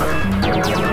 Música